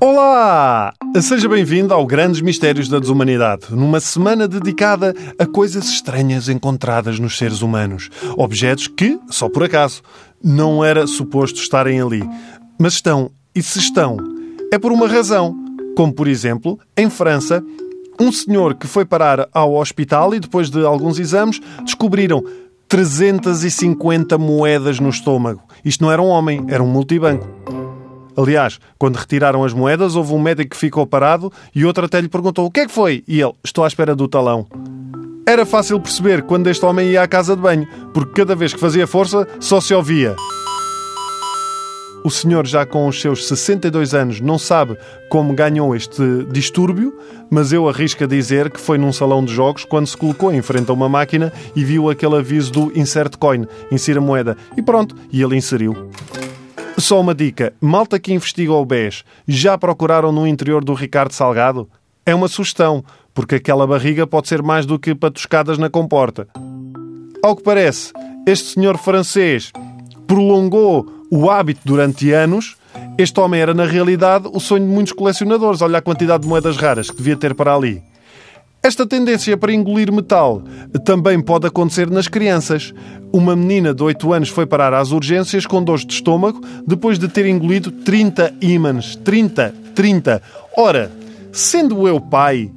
Olá! Seja bem-vindo ao Grandes Mistérios da Desumanidade, numa semana dedicada a coisas estranhas encontradas nos seres humanos. Objetos que, só por acaso, não era suposto estarem ali. Mas estão, e se estão, é por uma razão. Como, por exemplo, em França, um senhor que foi parar ao hospital e, depois de alguns exames, descobriram 350 moedas no estômago. Isto não era um homem, era um multibanco. Aliás, quando retiraram as moedas, houve um médico que ficou parado e outro até lhe perguntou o que é que foi? E ele, estou à espera do talão. Era fácil perceber quando este homem ia à casa de banho, porque cada vez que fazia força só se ouvia. O senhor, já com os seus 62 anos, não sabe como ganhou este distúrbio, mas eu arrisco a dizer que foi num salão de jogos quando se colocou em frente a uma máquina e viu aquele aviso do Insert Coin, insira moeda, e pronto, e ele inseriu. Só uma dica: malta que investiga o BES, já procuraram no interior do Ricardo Salgado? É uma sugestão, porque aquela barriga pode ser mais do que patuscadas na comporta. Ao que parece, este senhor francês prolongou o hábito durante anos. Este homem era, na realidade, o sonho de muitos colecionadores. Olha a quantidade de moedas raras que devia ter para ali. Esta tendência para engolir metal também pode acontecer nas crianças. Uma menina de 8 anos foi parar às urgências com dores de estômago depois de ter engolido 30 ímãs. 30, 30. Ora, sendo eu pai,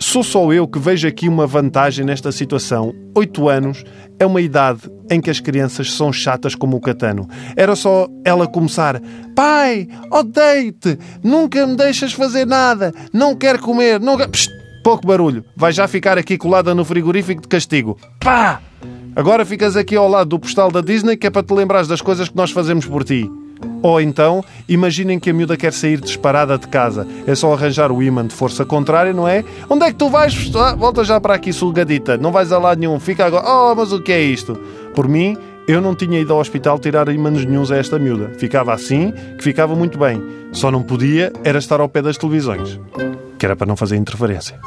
sou só eu que vejo aqui uma vantagem nesta situação. 8 anos é uma idade em que as crianças são chatas como o catano. Era só ela começar: Pai, odeio-te, nunca me deixas fazer nada, não quero comer, não quero. Psst, pouco barulho, vai já ficar aqui colada no frigorífico de castigo. Pá! Agora ficas aqui ao lado do postal da Disney que é para te lembrares das coisas que nós fazemos por ti. Ou então, imaginem que a miúda quer sair disparada de casa. É só arranjar o imã de força contrária, não é? Onde é que tu vais? Ah, volta já para aqui, sulgadita. Não vais a lado nenhum. Fica agora. Oh, mas o que é isto? Por mim, eu não tinha ido ao hospital tirar ímãs nenhums a esta miúda. Ficava assim, que ficava muito bem. Só não podia era estar ao pé das televisões. Que era para não fazer interferência.